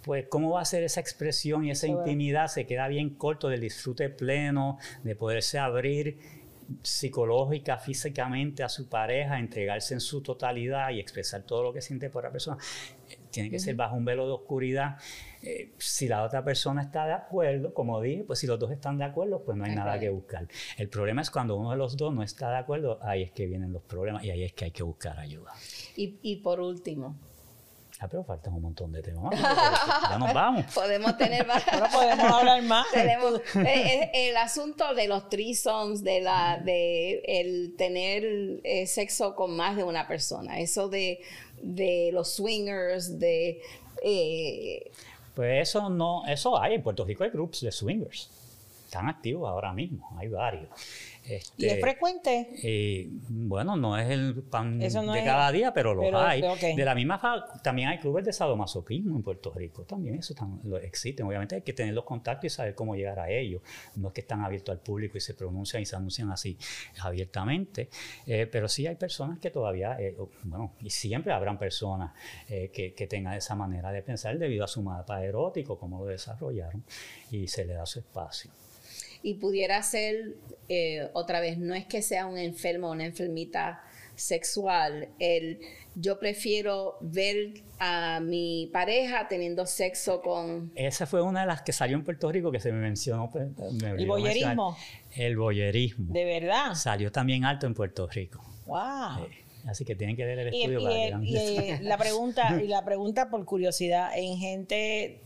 Speaker 3: pues cómo va a ser esa expresión y esa intimidad, se queda bien corto del disfrute pleno, de poderse abrir psicológica, físicamente a su pareja, entregarse en su totalidad y expresar todo lo que siente por la persona. Tiene que ser bajo un velo de oscuridad. Eh, si la otra persona está de acuerdo, como dije, pues si los dos están de acuerdo, pues no hay nada que buscar. El problema es cuando uno de los dos no está de acuerdo, ahí es que vienen los problemas y ahí es que hay que buscar ayuda.
Speaker 2: Y, y por último,
Speaker 3: Ah, pero faltan un montón de temas. ya nos vamos.
Speaker 2: Podemos tener más.
Speaker 1: podemos hablar más.
Speaker 2: Tenemos eh, eh, el, asunto de los threesomes, de la, de el tener eh, sexo con más de una persona. Eso de, de los swingers, de
Speaker 3: pues eso no, eso hay. En Puerto Rico hay grupos de swingers. están activos ahora mismo, hay varios.
Speaker 1: ¿Y es
Speaker 3: Este,
Speaker 1: frecuente?
Speaker 3: eh, bueno, no es el pan
Speaker 1: no
Speaker 3: de
Speaker 1: es-
Speaker 3: cada día, pero los
Speaker 1: pero,
Speaker 3: hay. De la misma también hay clubes de sadomasoquismo en Puerto Rico. También eso lo existen. Obviamente hay que tener los contactos y saber cómo llegar a ellos. No es que están abiertos al público y se pronuncian y se anuncian así abiertamente. Eh, pero sí hay personas que todavía, eh, bueno, y siempre habrán personas eh, que, que tengan esa manera de pensar debido a su mapa erótico, cómo lo desarrollaron, y se le da su espacio.
Speaker 2: Y pudiera ser, eh, otra vez, no es que sea un enfermo o una enfermita sexual, el yo prefiero ver a mi pareja teniendo sexo con...
Speaker 3: Esa fue una de las que salió en Puerto Rico que se me mencionó. pues, me olvidó
Speaker 1: boyerismo?
Speaker 3: El boyerismo.
Speaker 1: ¿De verdad?
Speaker 3: Salió también alto en Puerto Rico.
Speaker 1: ¡Wow!
Speaker 3: Eh, así que tienen que ver el
Speaker 1: Y,
Speaker 3: estudio
Speaker 1: y-
Speaker 3: para que
Speaker 1: y,
Speaker 3: eso.
Speaker 1: eh, la pregunta y la pregunta por curiosidad en gente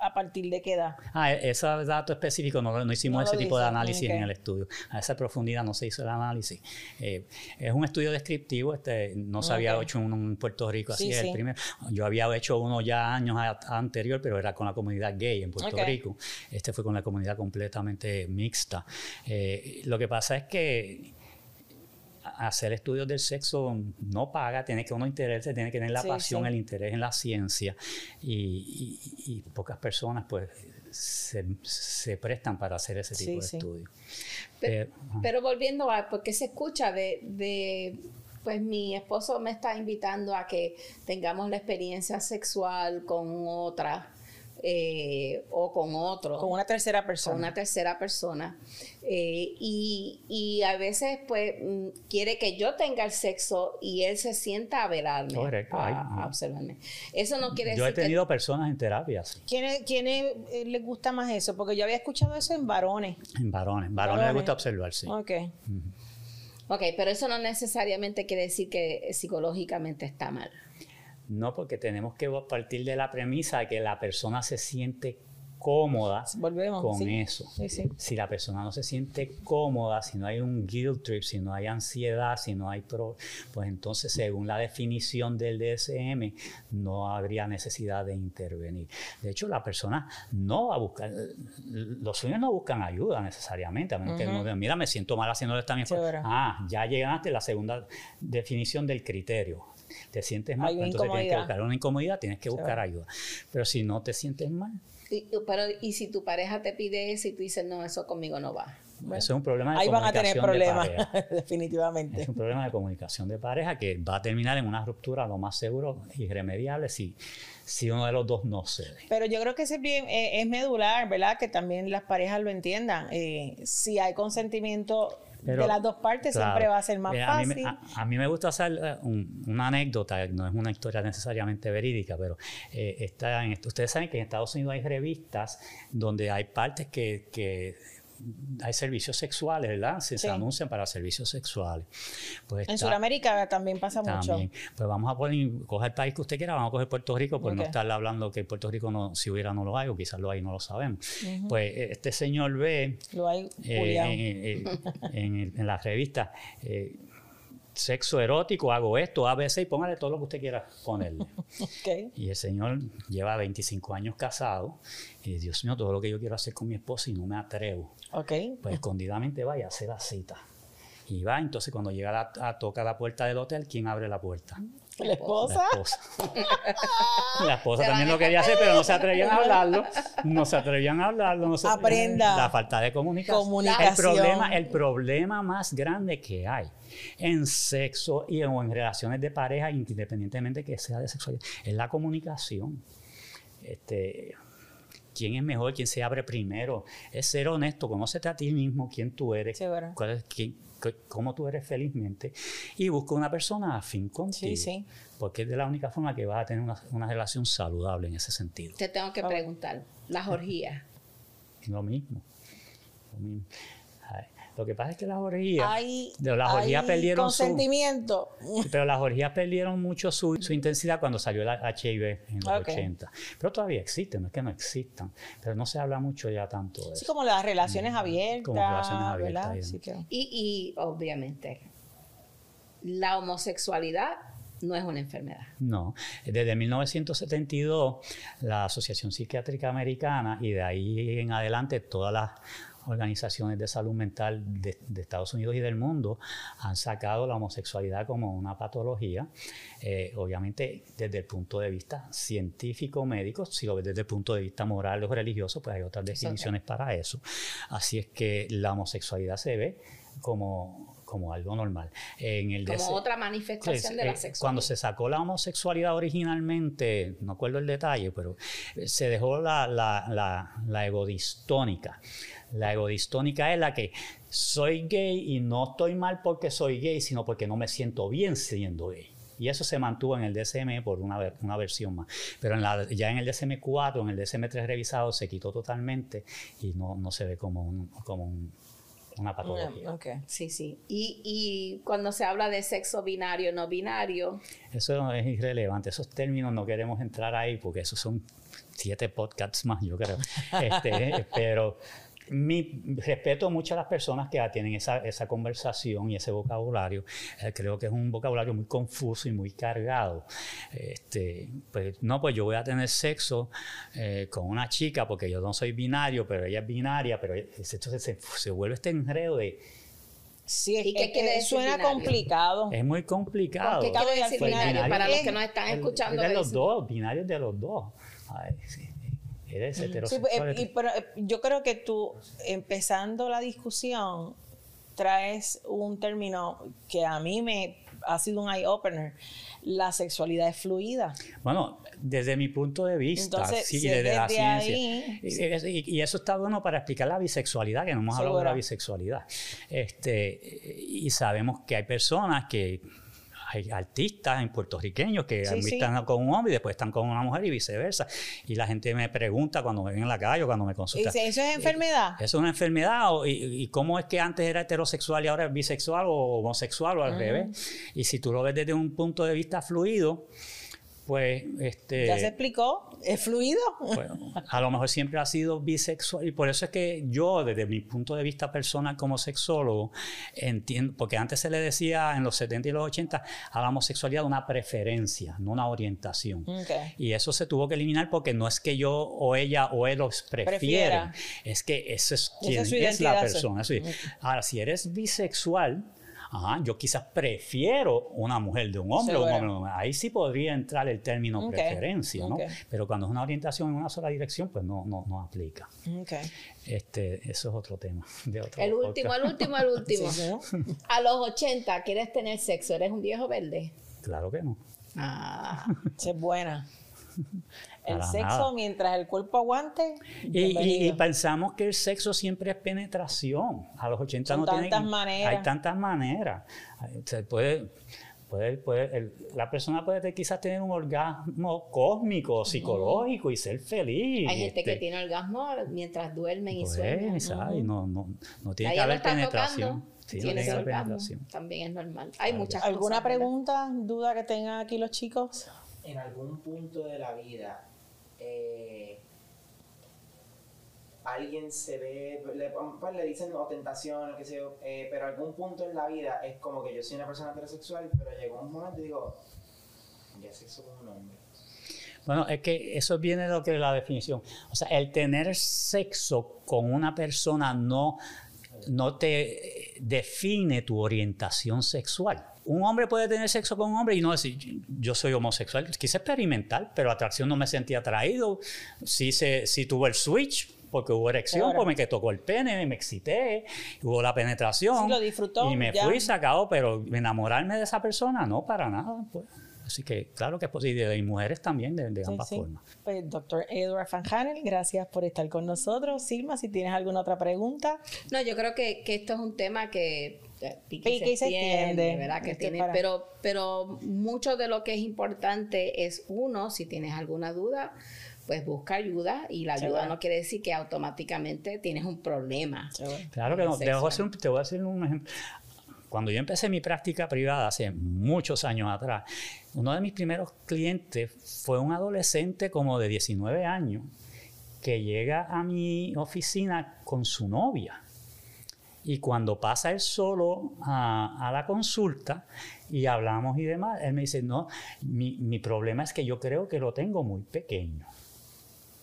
Speaker 1: a partir de qué edad
Speaker 3: Ah, e- ese dato específico no, no hicimos
Speaker 1: No
Speaker 3: ese tipo de análisis en el estudio. A esa profundidad no se hizo el análisis. Eh, es un estudio descriptivo, este, no se había hecho uno en Puerto Rico, así
Speaker 1: Sí,
Speaker 3: es
Speaker 1: sí.
Speaker 3: el primero. Yo había hecho uno ya años a- anterior, pero era con la comunidad gay en Puerto. Rico. Este fue con la comunidad completamente mixta. Eh, lo que pasa es que hacer estudios del sexo no paga, tiene que uno interesarse, tiene que tener la
Speaker 1: Sí,
Speaker 3: pasión,
Speaker 1: sí.
Speaker 3: el interés en la ciencia y, y- y pocas personas pues se, se prestan para hacer ese tipo
Speaker 1: Sí,
Speaker 3: de estudios.
Speaker 2: Pero,
Speaker 3: Pero,
Speaker 2: volviendo a, porque se escucha de, de, pues mi esposo me está invitando a que tengamos la experiencia sexual con otra eh, o con otro.
Speaker 1: con una tercera
Speaker 2: con
Speaker 1: persona
Speaker 2: una tercera persona. Eh, y, y a veces, pues, mm, quiere que yo tenga el sexo y él se sienta a velarme,
Speaker 3: Correcto,
Speaker 2: a, a observarme. Eso no quiere
Speaker 3: Yo he
Speaker 2: decir
Speaker 3: tenido personas en terapia, sí,
Speaker 1: ¿Quiénes quiénes, eh, les gusta más eso? Porque yo había escuchado eso en varones.
Speaker 3: en varones. Varones les
Speaker 1: Varones.
Speaker 3: gusta observar, sí.
Speaker 1: Ok.
Speaker 2: Ok, pero eso no necesariamente quiere decir que psicológicamente está mal.
Speaker 3: No, porque tenemos que partir de la premisa de que la persona se siente cómoda
Speaker 1: Volvemos.
Speaker 3: con
Speaker 1: sí.
Speaker 3: eso.
Speaker 1: Sí, sí.
Speaker 3: Si la persona no se siente cómoda, si no hay un guilt trip, si no hay ansiedad, si no hay pro, pues entonces según la definición del DSM no habría necesidad de intervenir. De hecho, la persona no va a buscar, los sueños no buscan ayuda necesariamente, a menos que uno diga, mira, me siento mal haciendo esta misma. Ah, ya llegaste a la segunda definición del criterio. Te sientes mal, pues entonces tienes que buscar una incomodidad, tienes que buscar ayuda. Pero si no te sientes mal,
Speaker 2: Y, pero, y si tu pareja te pide eso y tú dices, no, eso conmigo no va.
Speaker 3: eso es un problema de
Speaker 1: Ahí van a tener
Speaker 3: comunicación de
Speaker 1: problemas,
Speaker 3: pareja.
Speaker 1: definitivamente.
Speaker 3: Es un problema de comunicación de pareja que va a terminar en una ruptura lo más seguro irremediable si, si uno de los dos no cede.
Speaker 1: Pero yo creo que es, bien, eh, es medular, ¿verdad? Que también las parejas lo entiendan. Eh, si hay consentimiento
Speaker 3: Pero,
Speaker 1: de las dos partes,
Speaker 3: claro,
Speaker 1: siempre va a ser más
Speaker 3: eh, a mí me-
Speaker 1: fácil.
Speaker 3: A, a mí me gusta hacer un- una anécdota, no es una historia necesariamente verídica, pero eh, está en ustedes saben que en Estados Unidos hay revistas donde hay partes que, que hay servicios sexuales, ¿verdad? Se, anuncian para servicios sexuales. Pues
Speaker 1: en
Speaker 3: está-
Speaker 1: Sudamérica también pasa
Speaker 3: También.
Speaker 1: mucho.
Speaker 3: Pues vamos a poner, coger el país que usted quiera, vamos a coger Puerto Rico, por no estarle hablando que Puerto Rico no, si hubiera no lo hay, o quizás lo hay, no lo sabemos. Pues eh, este señor ve
Speaker 1: Lo hay
Speaker 3: eh,
Speaker 1: Julián.
Speaker 3: en, en- en- en la revista eh, sexo erótico, hago esto, ABC y póngale todo lo que usted quiera ponerle. Y el señor lleva 25 años casado y Dios mío, todo lo que yo quiero hacer con mi esposa y no me atrevo. Pues escondidamente va y hace la cita. Y va, entonces cuando llega a, a- toca la puerta del hotel, ¿quién abre la puerta?
Speaker 1: La esposa.
Speaker 3: La esposa. La esposa también lo quería hacer, pero no se atrevían a hablarlo. No se atrevían a hablarlo. no se-
Speaker 1: Aprenda.
Speaker 3: La falta de comunicación.
Speaker 1: Comunicación.
Speaker 3: El problema, el problema más grande que hay en sexo y en, o en relaciones de pareja, independientemente que sea de sexualidad, es la comunicación. Este, quién es mejor, quién se abre primero. Es ser honesto, conócete a ti mismo, quién tú eres,
Speaker 1: Seguro.
Speaker 3: cuál es, quién- cómo tú eres felizmente y busca una persona afín contigo.
Speaker 1: Sí, sí.
Speaker 3: Porque es de la única forma que vas a tener una, una relación saludable en ese sentido.
Speaker 2: Te tengo que preguntar, las orgías.
Speaker 3: Lo mismo. Lo mismo. Lo que pasa es que las orgías,
Speaker 1: Hay,
Speaker 3: las orgías
Speaker 1: hay
Speaker 3: perdieron su,
Speaker 1: consentimiento.
Speaker 3: pero las orgías perdieron mucho su, su intensidad cuando salió el HIV en los
Speaker 1: Ok.
Speaker 3: 80. Pero todavía existen, no es que no existan, pero no se habla mucho ya tanto de eso.
Speaker 1: como las relaciones abiertas.
Speaker 3: Como relaciones abiertas,
Speaker 2: y obviamente, la homosexualidad no es una enfermedad.
Speaker 3: No, desde 1972 la Asociación Psiquiátrica Americana y de ahí en adelante todas las organizaciones de salud mental de, Estados Unidos y del mundo han sacado la homosexualidad como una patología, eh, obviamente desde el punto de vista científico, médico, si lo ves desde el punto de vista moral o religioso, pues hay otras definiciones para eso. Así es que la homosexualidad se ve como como algo normal.
Speaker 2: En el como otra manifestación de la eh, sexualidad.
Speaker 3: Cuando se sacó la homosexualidad originalmente, no acuerdo el detalle, pero eh, se dejó la, la, la, egodistónica. La egodistónica es la que soy gay y no estoy mal porque soy gay, sino porque no me siento bien siendo gay. Y eso se mantuvo en el DSM por una, una versión más. Pero en la, ya en el DSM-4, en el DSM-3 revisado, se quitó totalmente y no, no se ve como un, como un una patología.
Speaker 2: Okay. Sí, sí. Y, y, cuando se habla de sexo binario, no binario.
Speaker 3: Eso es irrelevante. Esos términos no queremos entrar ahí porque esos son siete podcasts más, yo creo. Este, pero mi respeto mucho a las personas que tienen esa, esa conversación y ese vocabulario. Eh, creo que es un vocabulario muy confuso y muy cargado. Este, pues, no, pues yo voy a tener sexo eh, con una chica porque yo no soy binario, pero ella es binaria, pero entonces se, se vuelve este enredo de...
Speaker 1: Sí, ¿Y qué quiere suena complicado.
Speaker 3: Es muy complicado.
Speaker 2: ¿Qué quiere decir pues, binario? Para los que nos están escuchando.
Speaker 3: de los dos, binarios de los dos. Ay, sí. Eres heterosexual.
Speaker 1: Sí, pero eh, yo creo que tú, empezando la discusión, traes un término que a mí me ha sido un eye-opener. La sexualidad es fluida.
Speaker 3: Bueno, desde mi punto de vista, sí, desde, la ciencia. y, eso está bueno para explicar la bisexualidad, que no hemos hablado de la bisexualidad. Este, y sabemos que hay personas que hay artistas en puertorriqueños que están con un hombre y después están con una mujer y viceversa. Y la gente me pregunta cuando me ven en la calle o cuando me consultan.
Speaker 1: ¿Eso es enfermedad?
Speaker 3: ¿Eso es una enfermedad? y, cómo es que antes era heterosexual y ahora es bisexual o homosexual o al revés? Y si tú lo ves desde un punto de vista fluido, pues este
Speaker 1: ya se explicó es fluido.
Speaker 3: a lo mejor siempre ha sido bisexual y por eso es que yo desde mi punto de vista personal como sexólogo entiendo porque antes se le decía en los 70 y los 80 a la homosexualidad una preferencia no una orientación. Y eso se tuvo que eliminar porque no es que yo o ella o él los prefieren. Es que eso es quien es, la persona ahora si eres bisexual Ajá, yo quizás prefiero una mujer de un hombre o un hombre. Ahí sí podría entrar el término preferencia, ¿no? Pero cuando es una orientación en una sola dirección, pues no, no, no aplica. Este, eso es otro tema.
Speaker 2: el último, el último, el último. A los 80, ¿quieres tener sexo? ¿Eres un viejo verde?
Speaker 3: Claro que no.
Speaker 1: Ah, es buena. El sexo mientras el cuerpo aguante.
Speaker 3: Y, pensamos que el sexo siempre es penetración. A los 80 no tantas maneras. Hay tantas maneras. Se puede, puede, puede la persona puede quizás tener un orgasmo cósmico, psicológico y ser feliz.
Speaker 2: Hay gente que este tiene orgasmo mientras duermen y pues,
Speaker 3: sueñan. no, no, no, tiene que haber penetración. Sí,
Speaker 2: tiene que haber penetración. También es normal. Hay muchas
Speaker 1: ¿Alguna pregunta, duda que tengan aquí los chicos?
Speaker 4: En algún punto de la vida eh, alguien se ve, le, pues le dicen o tentación, qué sé yo, eh, pero algún punto en la vida es como que yo soy una persona heterosexual, pero llegó un momento y digo, ya sexo con un hombre.
Speaker 3: Bueno, es que eso viene de lo que es la definición. O sea, el tener sexo con una persona no, no te define tu orientación sexual un hombre puede tener sexo con un hombre y no decir, yo soy homosexual. Quise experimentar, pero atracción no me sentí atraído. Sí, se, sí tuve el switch, porque hubo erección, porque me tocó el pene, me excité, hubo la penetración.
Speaker 1: Sí, lo disfrutó.
Speaker 3: Y me fui sacado, pero enamorarme de esa persona, no, para nada. Pues. Así que claro que es posible, y mujeres también de, ambas formas.
Speaker 1: Pues doctor Edward Van Hanel, gracias por estar con nosotros. Silma, si tienes alguna otra pregunta.
Speaker 2: No, yo creo que, que esto es un tema que pique, se, extiende, ¿verdad? Que tiene, pero, pero mucho de lo que es importante es uno, si tienes alguna duda, pues busca ayuda y la ayuda no quiere decir que automáticamente tienes un problma.
Speaker 3: Claro que no. Te voy, a hacer un, te voy a hacer un ejemplo. Cuando yo empecé mi práctica privada hace muchos años atrás, uno de mis primeros clientes fue un adolescente como de 19 años que llega a mi oficina con su novia. Y cuando pasa él solo a, la consulta y hablamos y demás, él me dice, no, mi, mi, problema es que yo creo que lo tengo muy pequeño.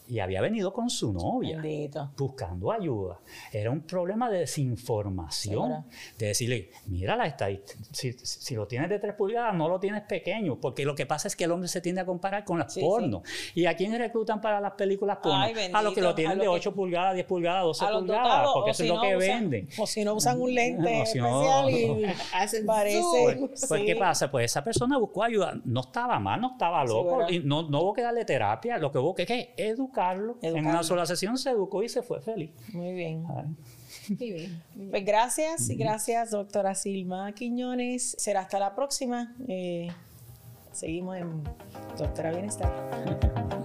Speaker 3: Y había venido con su novia
Speaker 1: Bendito.
Speaker 3: buscando ayuda. Era un problema de desinformación, de decirle, mira la estadística, si, si lo tienes de 3 pulgadas, no lo tienes pequeño, porque lo que pasa es que el hombre se tiende a comparar con las
Speaker 1: Sí,
Speaker 3: porno. ¿Y a quién reclutan para las películas porno?
Speaker 1: Ay,
Speaker 3: a los que lo tienen
Speaker 1: lo
Speaker 3: de
Speaker 1: que-
Speaker 3: 8 pulgadas, 10 pulgadas, 12
Speaker 1: A los
Speaker 3: pulgadas,
Speaker 1: dotados,
Speaker 3: porque eso
Speaker 1: si
Speaker 3: es lo
Speaker 1: no
Speaker 3: que
Speaker 1: usan-
Speaker 3: venden.
Speaker 1: O si no usan un lente
Speaker 3: O si no-
Speaker 1: especial y
Speaker 2: Hacen
Speaker 1: parece.
Speaker 3: Pues, pues. ¿qué pasa? Pues esa persona buscó ayuda. No estaba mal, no estaba loco. y no, no hubo que darle terapia. Lo que hubo que, que educarlo. En una sola sesión se educó y se fue feliz.
Speaker 1: Muy bien.
Speaker 2: Muy bien.
Speaker 1: Pues gracias, gracias, doctora Silma Quiñones. Será hasta la próxima. Eh, seguimos en Doctora Bienestar.